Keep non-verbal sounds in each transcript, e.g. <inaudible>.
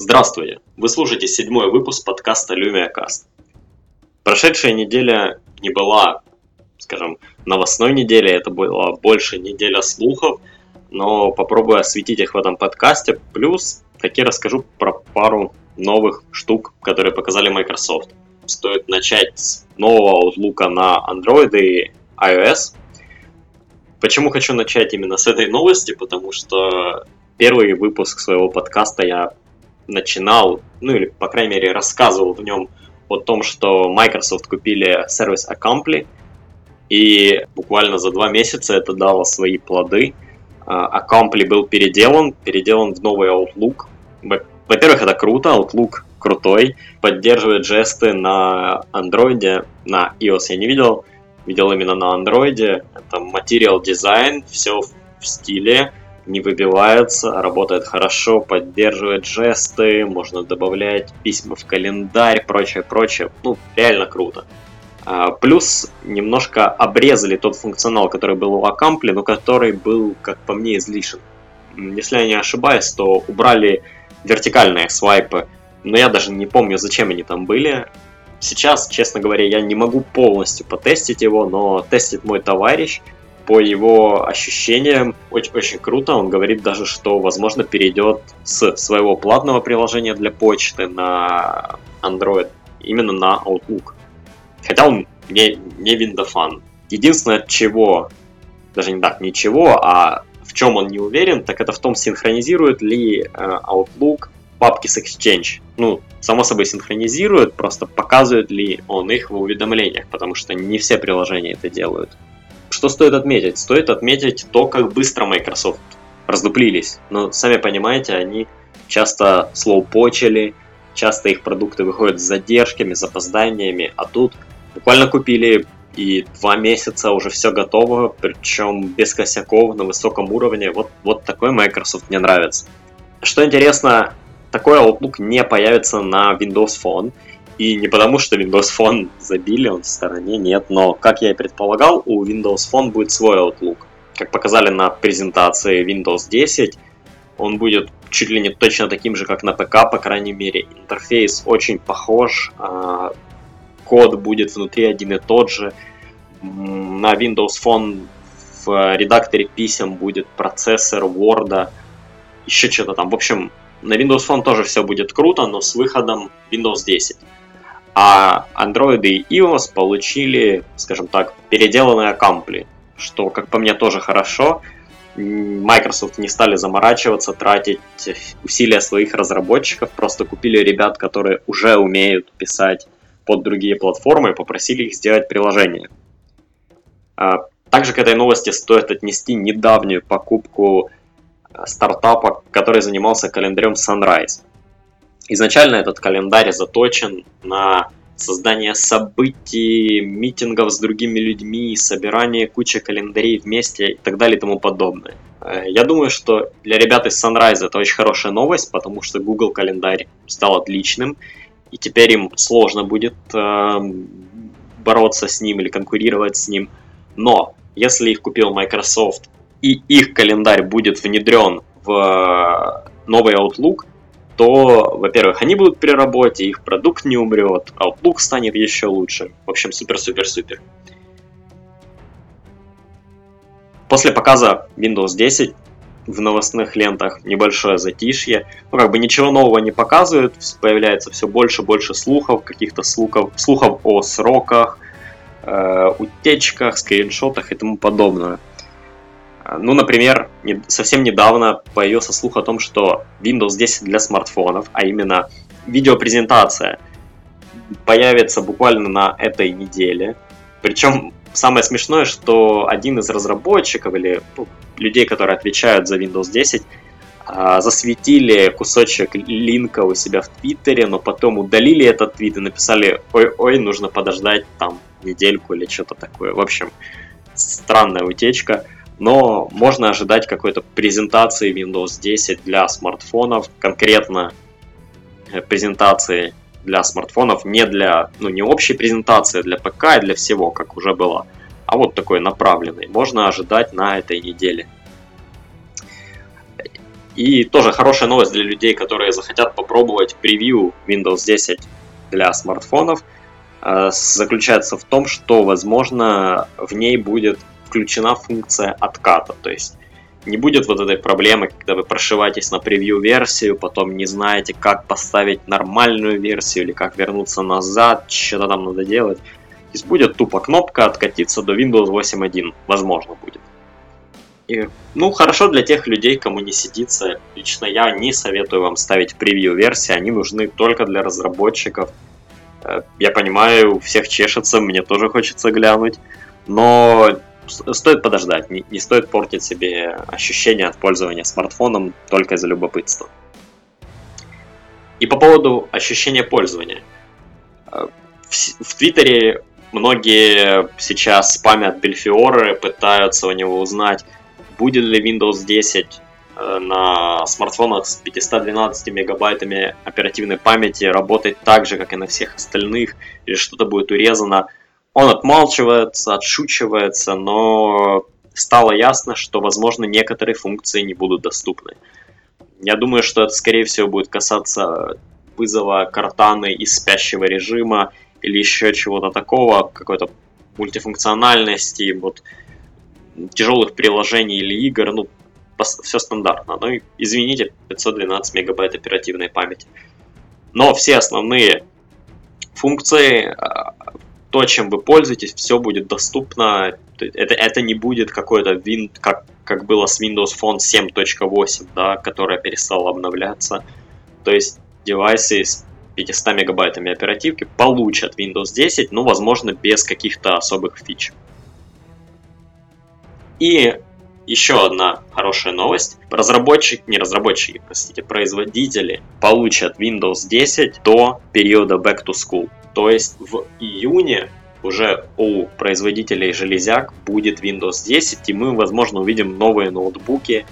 Здравствуйте! Вы слушаете седьмой выпуск подкаста LumiaCast. Прошедшая неделя не была, скажем, новостной неделей, это была больше неделя слухов, но попробую осветить их в этом подкасте. Плюс таки расскажу про пару новых штук, которые показали Microsoft. Стоит начать с нового Outlook на Android и iOS. Почему хочу начать именно с этой новости? Потому что первый выпуск своего подкаста я начинал, ну или, по крайней мере, рассказывал в нем о том, что Microsoft купили сервис Accompli, и буквально за два месяца это дало свои плоды. А, Accompli был переделан, переделан в новый Outlook. Во-первых, это круто, Outlook крутой, поддерживает жесты на Android, на iOS я не видел, видел именно на Android. Это Material Design, все в стиле, не выбивается, работает хорошо, поддерживает жесты, можно добавлять письма в календарь, прочее, прочее. Ну, реально круто. А, плюс немножко обрезали тот функционал, который был у Accompli, но который был, как по мне, излишен. Если я не ошибаюсь, то убрали вертикальные свайпы, но я даже не помню, зачем они там были. Сейчас, честно говоря, я не могу полностью потестить его, но тестит мой товарищ – по его ощущениям очень, очень круто. Он говорит даже, что, возможно, перейдет с своего платного приложения для почты на Android именно на Outlook. Хотя он не, не виндофан. Единственное, чего, даже не так, ничего, а в чем он не уверен, так это в том, синхронизирует ли э, Outlook папки с Exchange. Ну, само собой синхронизирует, просто показывает ли он их в уведомлениях, потому что не все приложения это делают. Что стоит отметить? Стоит отметить то, как быстро Microsoft раздуплились. Но сами понимаете, они часто слоупочили, часто их продукты выходят с задержками, запозданиями, а тут буквально купили и два месяца уже все готово, причем без косяков, на высоком уровне. Вот, вот такой Microsoft мне нравится. Что интересно, такой Outlook не появится на Windows Phone, и не потому, что Windows Phone забили, он в стороне, нет, но, как я и предполагал, у Windows Phone будет свой Outlook. Как показали на презентации Windows 10, он будет чуть ли не точно таким же, как на ПК, по крайней мере. Интерфейс очень похож, а, код будет внутри один и тот же. На Windows Phone в редакторе писем будет процессор Word, еще что-то там. В общем, на Windows Phone тоже все будет круто, но с выходом Windows 10. А Android и iOS получили, скажем так, переделанные аккампли, что, как по мне, тоже хорошо. Microsoft не стали заморачиваться, тратить усилия своих разработчиков, просто купили ребят, которые уже умеют писать под другие платформы и попросили их сделать приложение. А, также к этой новости стоит отнести недавнюю покупку э, стартапа, который занимался календарем Sunrise. Изначально этот календарь заточен на создание событий, митингов с другими людьми, собирание кучи календарей вместе и так далее и тому подобное. Э, я думаю, что для ребят из Sunrise это очень хорошая новость, потому что Google календарь стал отличным, и теперь им сложно будет э, бороться с ним или конкурировать с ним. Но если их купил Microsoft и их календарь будет внедрен в э, новый Outlook, то, во-первых, они будут при работе, их продукт не умрет, Outlook станет еще лучше. В общем, супер-супер-супер. После показа Windows 10 в новостных лентах небольшое затишье. Ну, как бы ничего нового не показывают, появляется все больше и больше слухов, каких-то слухов, слухов о сроках, э, утечках, скриншотах и тому подобное. Ну, например, совсем недавно появился слух о том, что Windows 10 для смартфонов, а именно видеопрезентация, появится буквально на этой неделе. Причем самое смешное, что один из разработчиков или ну, людей, которые отвечают за Windows 10, а, засветили кусочек линка у себя в Твиттере, но потом удалили этот твит и написали «Ой-ой, нужно подождать там недельку или что-то такое». В общем, странная утечка но можно ожидать какой-то презентации Windows 10 для смартфонов, конкретно э, презентации для смартфонов, не для, ну, не общей презентации для ПК и для всего, как уже было, а вот такой направленный. Можно ожидать на этой неделе. И тоже хорошая новость для людей, которые захотят попробовать превью Windows 10 для смартфонов, э, заключается в том, что, возможно, в ней будет включена функция отката. То есть не будет вот этой проблемы, когда вы прошиваетесь на превью-версию, потом не знаете, как поставить нормальную версию или как вернуться назад, что-то там надо делать. То будет тупо кнопка откатиться до Windows 8.1, возможно будет. И, ну, хорошо для тех людей, кому не сидится. Лично я не советую вам ставить превью-версии, они нужны только для разработчиков. Э, я понимаю, всех чешется, мне тоже хочется глянуть, но стоит подождать, не, не стоит портить себе ощущение от пользования смартфоном только из-за любопытства. И по поводу ощущения пользования. Э, в, в Твиттере многие сейчас спамят Бельфиоры, пытаются у него узнать, будет ли Windows 10 э, на смартфонах с 512 мегабайтами оперативной памяти работать так же, как и на всех остальных, или что-то будет урезано. Он отмалчивается, отшучивается, но стало ясно, что, возможно, некоторые функции не будут доступны. Я думаю, что это, скорее всего, будет касаться вызова картаны из спящего режима или еще чего-то такого, какой-то мультифункциональности, вот тяжелых приложений или игр, ну, все стандартно. Ну, извините, 512 мегабайт оперативной памяти. Но все основные функции а, то, чем вы пользуетесь, все будет доступно. Это, это не будет какой-то вин, как, как было с Windows Phone 7.8, да, которая перестала обновляться. То есть девайсы с 500 мегабайтами оперативки получат Windows 10, ну, возможно, без каких-то особых фич. И еще одна хорошая новость. Разработчики, не разработчики, простите, производители получат Windows 10 до периода Back to School. То есть в июне уже у производителей железяк будет Windows 10, и мы, возможно, увидим новые ноутбуки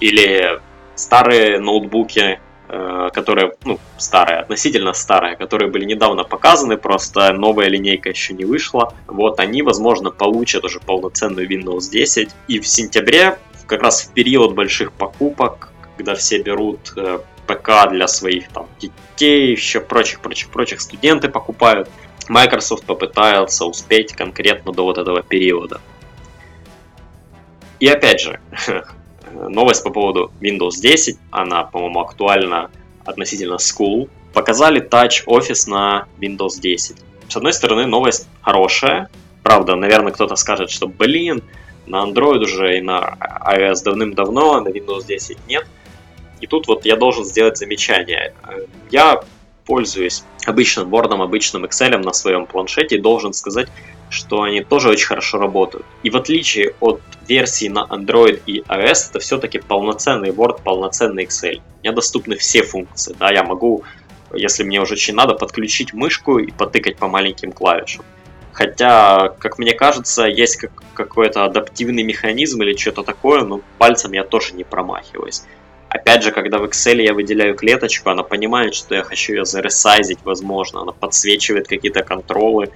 или старые ноутбуки, э, которые, ну, старые, относительно старые, которые были недавно показаны, просто новая линейка еще не вышла. Вот они, возможно, получат уже полноценную Windows 10. И в сентябре, как раз в период больших покупок, когда все берут э, ПК для своих там детей, еще прочих, прочих, прочих студенты покупают. Microsoft попытается успеть конкретно до вот этого периода. И опять же, <laughs> новость по поводу Windows 10, она, по-моему, актуальна относительно School. Показали Touch Office на Windows 10. С одной стороны, новость хорошая. Правда, наверное, кто-то скажет, что, блин, на Android уже и на iOS давным-давно, а на Windows 10 нет – и тут вот я должен сделать замечание. Я пользуюсь обычным Word, обычным Excel на своем планшете и должен сказать, что они тоже очень хорошо работают. И в отличие от версии на Android и iOS, это все-таки полноценный Word, полноценный Excel. Мне доступны все функции. Да, я могу, если мне уже очень надо, подключить мышку и потыкать по маленьким клавишам. Хотя, как мне кажется, есть как, какой-то адаптивный механизм или что-то такое, но пальцем я тоже не промахиваюсь. Опять же, когда в Excel я выделяю клеточку, она понимает, что я хочу ее заресайзить, возможно, она подсвечивает какие-то контролы,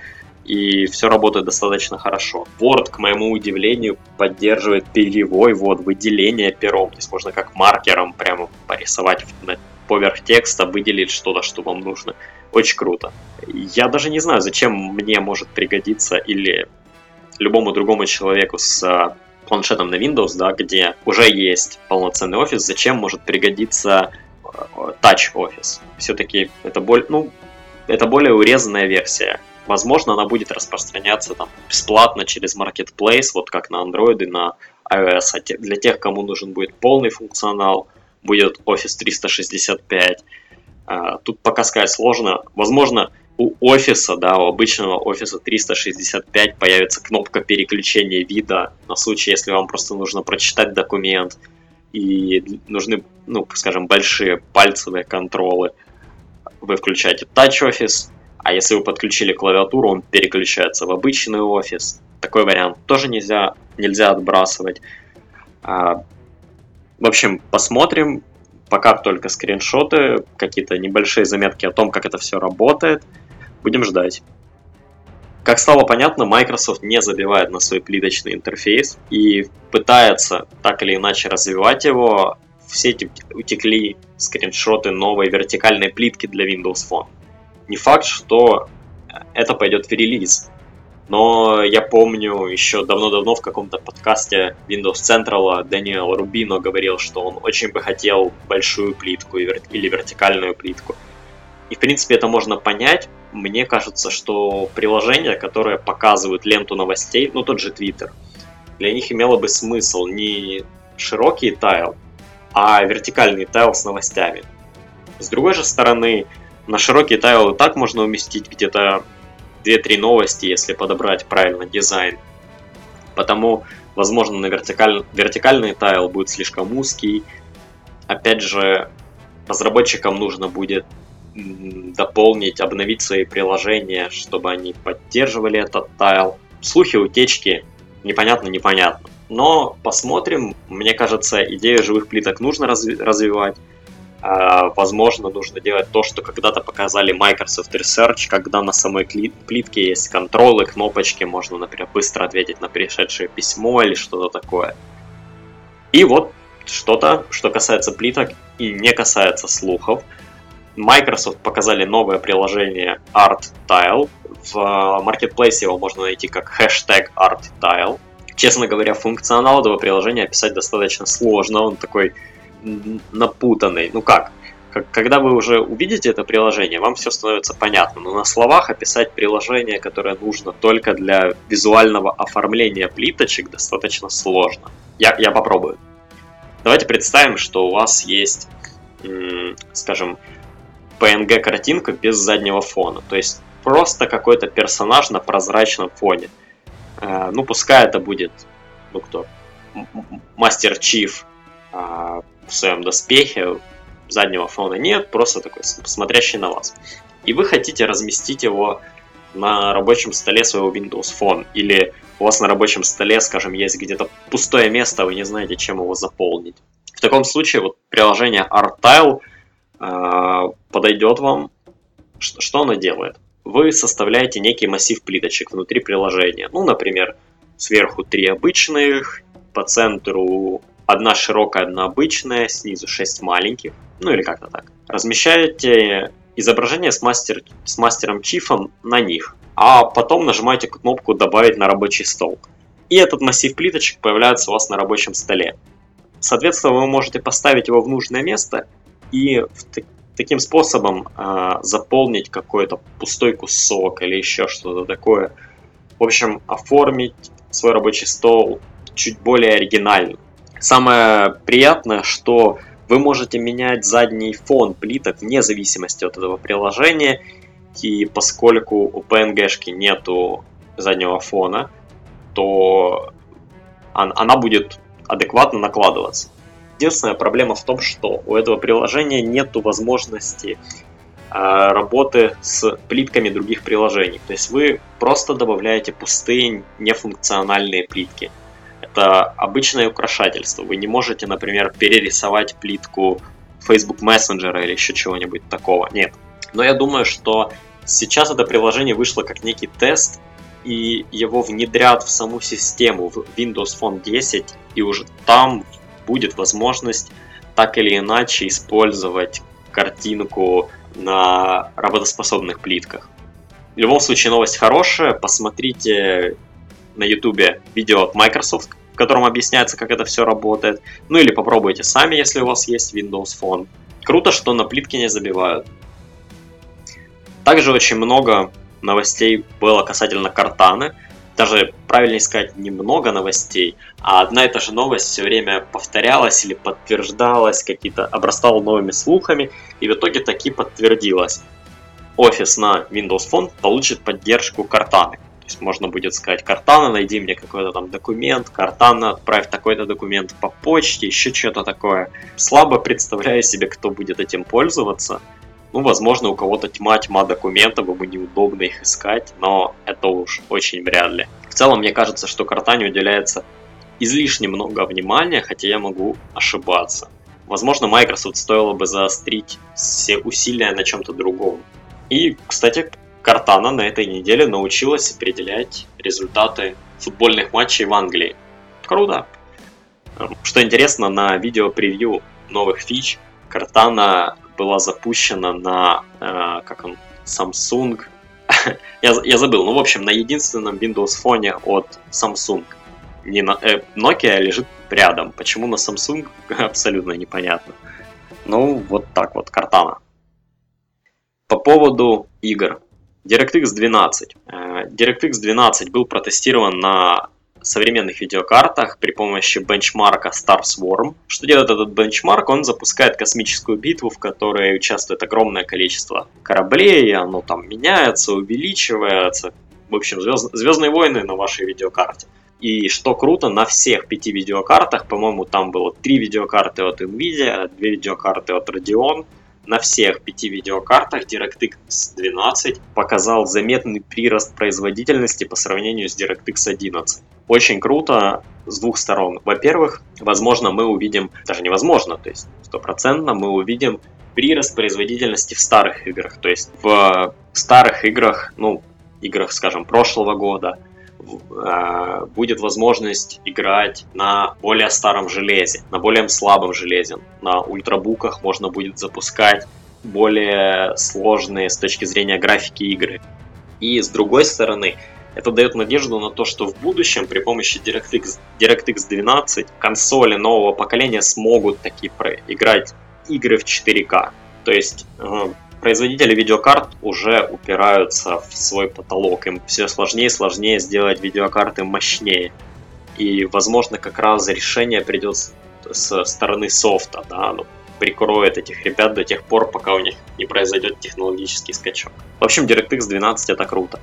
и все работает достаточно хорошо. Word, к моему удивлению, поддерживает перевой вот выделение пером, то есть можно как маркером прямо порисовать поверх текста, выделить что-то, что вам нужно. Очень круто. Я даже не знаю, зачем мне может пригодиться или любому другому человеку с планшетом на Windows, да, где уже есть полноценный офис, зачем может пригодиться э, Touch Office? Все-таки это, боль, ну, это более урезанная версия. Возможно, она будет распространяться там бесплатно через Marketplace, вот как на Android и на iOS. А те, для тех, кому нужен будет полный функционал, будет Office 365. А, тут пока сказать сложно. Возможно, у офиса, да, у обычного офиса 365 появится кнопка переключения вида на случай, если вам просто нужно прочитать документ и нужны, ну, скажем, большие пальцевые контролы. Вы включаете Touch Office, а если вы подключили клавиатуру, он переключается в обычный офис. Такой вариант тоже нельзя, нельзя отбрасывать. А, в общем, посмотрим. Пока только скриншоты, какие-то небольшие заметки о том, как это все работает – Будем ждать. Как стало понятно, Microsoft не забивает на свой плиточный интерфейс и пытается так или иначе развивать его в в сети утекли скриншоты новой вертикальной плитки для Windows Phone. Не факт, что это пойдет в релиз. Но я помню еще давно-давно в каком-то подкасте Windows Central Даниэл Рубино говорил, что он очень бы хотел большую плитку или вертикальную плитку. И в принципе это можно понять. Мне кажется, что приложения, которые показывают ленту новостей, ну тот же Twitter, для них имело бы смысл не широкий тайл, а вертикальный тайл с новостями. С другой же стороны, на широкий тайл и так можно уместить где-то 2-3 новости, если подобрать правильно дизайн. Потому, возможно, на вертикаль... вертикальный тайл будет слишком узкий. Опять же, разработчикам нужно будет дополнить, обновить свои приложения, чтобы они поддерживали этот тайл. Слухи, утечки, непонятно, непонятно. Но посмотрим. Мне кажется, идею живых плиток нужно разви- развивать. А, возможно, нужно делать то, что когда-то показали Microsoft Research, когда на самой плитке есть контролы, кнопочки, можно, например, быстро ответить на пришедшее письмо или что-то такое. И вот что-то, что касается плиток и не касается слухов. Microsoft показали новое приложение Art Tile. В Marketplace его можно найти как хэштег Art Tile. Честно говоря, функционал этого приложения описать достаточно сложно. Он такой напутанный. Ну как? Когда вы уже увидите это приложение, вам все становится понятно. Но на словах описать приложение, которое нужно только для визуального оформления плиточек, достаточно сложно. Я, я попробую. Давайте представим, что у вас есть, скажем, PNG-картинка без заднего фона. То есть просто какой-то персонаж на прозрачном фоне. Э, ну, пускай это будет, ну кто, Мастер Чиф а, в своем доспехе, заднего фона нет, просто такой смотрящий на вас. И вы хотите разместить его на рабочем столе своего Windows Phone, или у вас на рабочем столе, скажем, есть где-то пустое место, вы не знаете, чем его заполнить. В таком случае вот приложение ArtTile подойдет вам. Что, оно делает? Вы составляете некий массив плиточек внутри приложения. Ну, например, сверху три обычных, по центру одна широкая, одна обычная, снизу 6 маленьких, ну или как-то так. Размещаете изображение с, мастер, с мастером Чифом на них, а потом нажимаете кнопку «Добавить на рабочий стол». И этот массив плиточек появляется у вас на рабочем столе. Соответственно, вы можете поставить его в нужное место и в таким способом э, заполнить какой-то пустой кусок или еще что-то такое. В общем, оформить свой рабочий стол чуть более оригинально. Самое приятное, что вы можете менять задний фон плиток вне зависимости от этого приложения. И поскольку у PNG-шки нету заднего фона, то она будет адекватно накладываться. Единственная проблема в том, что у этого приложения нету возможности а, работы с плитками других приложений. То есть вы просто добавляете пустые нефункциональные плитки это обычное украшательство. Вы не можете, например, перерисовать плитку Facebook Messenger или еще чего-нибудь такого. Нет. Но я думаю, что сейчас это приложение вышло как некий тест, и его внедрят в саму систему, в Windows Phone 10, и уже там будет возможность так или иначе использовать картинку на работоспособных плитках. В любом случае новость хорошая, посмотрите на YouTube видео от Microsoft, в котором объясняется, как это все работает. Ну или попробуйте сами, если у вас есть Windows Phone. Круто, что на плитке не забивают. Также очень много новостей было касательно картаны. Даже правильнее сказать, немного новостей, а одна и та же новость все время повторялась или подтверждалась, какие-то обрастала новыми слухами, и в итоге таки подтвердилась. Офис на Windows Phone получит поддержку картаны. То есть можно будет сказать, Картана, найди мне какой-то там документ, Картана, отправь такой-то документ по почте, еще что-то такое. Слабо представляю себе, кто будет этим пользоваться. Ну, возможно, у кого-то тьма-тьма документов, ему неудобно их искать, но это уж очень вряд ли. В целом, мне кажется, что Картане уделяется излишне много внимания, хотя я могу ошибаться. Возможно, Microsoft стоило бы заострить все усилия на чем-то другом. И, кстати, Картана на этой неделе научилась определять результаты футбольных матчей в Англии. Круто! Что интересно, на видео превью новых фич. Картана была запущена на, э, как он, Samsung. <laughs> я, я забыл, ну, в общем, на единственном Windows фоне от Samsung. Не на, э, Nokia лежит рядом. Почему на Samsung, <laughs> абсолютно непонятно. Ну, вот так вот, Картана. По поводу игр. DirectX 12. Э, DirectX 12 был протестирован на современных видеокартах при помощи бенчмарка Star Swarm. Что делает этот бенчмарк? Он запускает космическую битву, в которой участвует огромное количество кораблей, оно там меняется, увеличивается. В общем, звезд... Звездные войны на вашей видеокарте. И что круто, на всех пяти видеокартах, по-моему, там было три видеокарты от NVIDIA, две видеокарты от Radeon, на всех пяти видеокартах DirectX 12 показал заметный прирост производительности по сравнению с DirectX 11. Очень круто с двух сторон. Во-первых, возможно, мы увидим, даже невозможно, то есть стопроцентно мы увидим прирост производительности в старых играх. То есть в старых играх, ну, играх, скажем, прошлого года, Э, будет возможность играть на более старом железе, на более слабом железе. На ультрабуках можно будет запускать более сложные с точки зрения графики игры. И с другой стороны, это дает надежду на то, что в будущем при помощи DirectX, DirectX 12 консоли нового поколения смогут таки играть игры в 4К. То есть э, производители видеокарт уже упираются в свой потолок. Им все сложнее и сложнее сделать видеокарты мощнее. И, возможно, как раз решение придет с стороны софта, да, ну, прикроет этих ребят до тех пор, пока у них не произойдет технологический скачок. В общем, DirectX 12 это круто.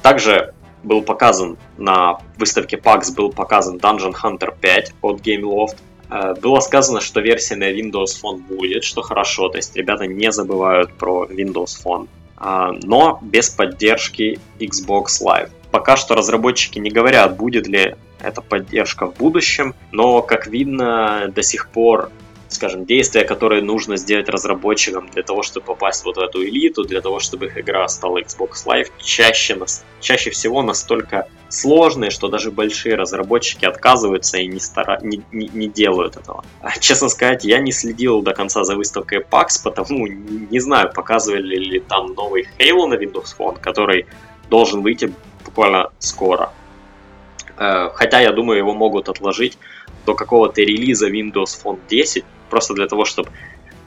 Также был показан на выставке PAX был показан Dungeon Hunter 5 от Gameloft. Э, было сказано, что версия на Windows Phone будет, что хорошо, то есть ребята не забывают про Windows Phone, а, но без поддержки Xbox Live. Пока что разработчики не говорят, будет ли эта поддержка в будущем, но, как видно, до сих пор скажем, действия, которые нужно сделать разработчикам для того, чтобы попасть вот в эту элиту, для того, чтобы их игра стала Xbox Live, чаще, чаще всего настолько сложные, что даже большие разработчики отказываются и не, стара... не, не, не делают этого. А, честно сказать, я не следил до конца за выставкой PAX, потому не знаю, показывали ли там новый Halo на Windows Phone, который должен выйти буквально скоро. Э, хотя, я думаю, его могут отложить до какого-то релиза Windows Phone 10, просто для того, чтобы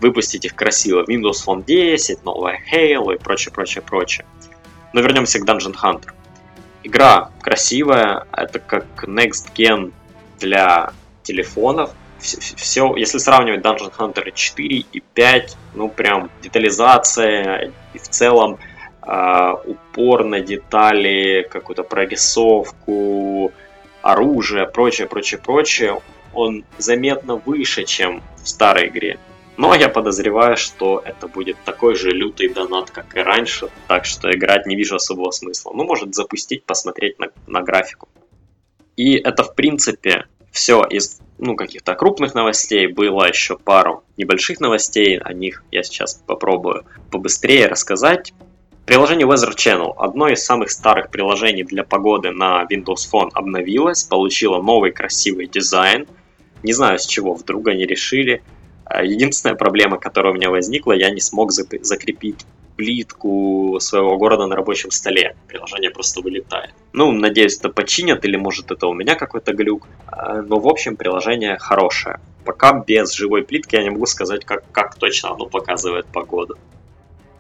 выпустить их красиво. Windows Phone 10, новая Halo и прочее, прочее, прочее. Но вернемся к Dungeon Hunter. Игра красивая, это как Next Gen для телефонов. Все, все, если сравнивать Dungeon Hunter 4 и 5, ну прям детализация и в целом э, упор на детали, какую-то прорисовку, оружие, прочее, прочее, прочее, он заметно выше, чем в старой игре. Но я подозреваю, что это будет такой же лютый донат, как и раньше, так что играть не вижу особого смысла. Ну, может запустить, посмотреть на, на графику. И это, в принципе, все из ну, каких-то крупных новостей. Было еще пару небольших новостей, о них я сейчас попробую побыстрее рассказать. Приложение Weather Channel, одно из самых старых приложений для погоды на Windows Phone, обновилось, получило новый красивый дизайн – не знаю, с чего вдруг они решили. А, единственная проблема, которая у меня возникла, я не смог закрепить плитку своего города на рабочем столе. Приложение просто вылетает. Ну, надеюсь, это починят, или может это у меня какой-то глюк. А, но, в общем, приложение хорошее. Пока без живой плитки я не могу сказать, как, как точно оно показывает погоду.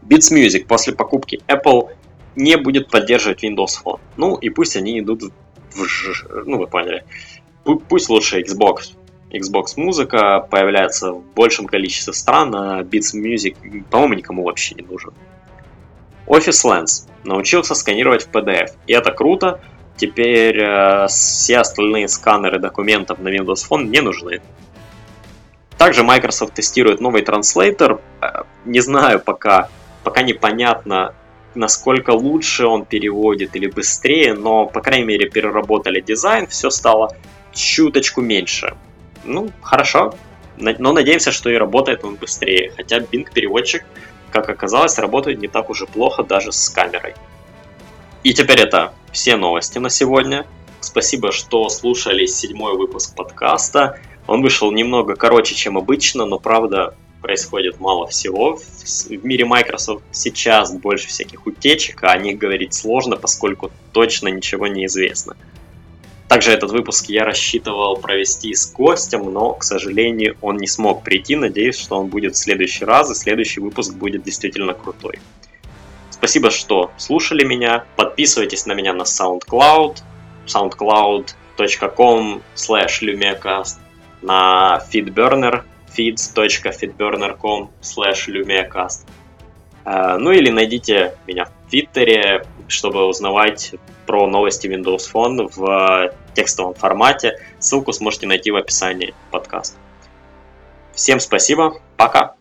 Beats Music после покупки Apple не будет поддерживать Windows Phone. Ну, и пусть они идут в... Ну, вы поняли. Пусть лучше Xbox Xbox музыка появляется в большем количестве стран, а Beats Music, по-моему, никому вообще не нужен. Office Lens научился сканировать в PDF, и это круто. Теперь э, все остальные сканеры документов на Windows Phone не нужны. Также Microsoft тестирует новый транслейтер. Э, не знаю пока, пока непонятно, насколько лучше он переводит или быстрее, но, по крайней мере, переработали дизайн, все стало чуточку меньше. Ну, хорошо. Но надеемся, что и работает он быстрее. Хотя Bing переводчик, как оказалось, работает не так уже плохо даже с камерой. И теперь это все новости на сегодня. Спасибо, что слушали седьмой выпуск подкаста. Он вышел немного короче, чем обычно, но правда происходит мало всего. В мире Microsoft сейчас больше всяких утечек, а о них говорить сложно, поскольку точно ничего не известно. Также этот выпуск я рассчитывал провести с гостем, но, к сожалению, он не смог прийти. Надеюсь, что он будет в следующий раз, и следующий выпуск будет действительно крутой. Спасибо, что слушали меня. Подписывайтесь на меня на SoundCloud, soundcloud.com slash lumiacast, на feedburner, feeds.feedburner.com slash lumiacast. Э, ну или найдите меня в Твиттере, чтобы узнавать про новости Windows Phone в текстовом формате. Ссылку сможете найти в описании подкаста. Всем спасибо, пока!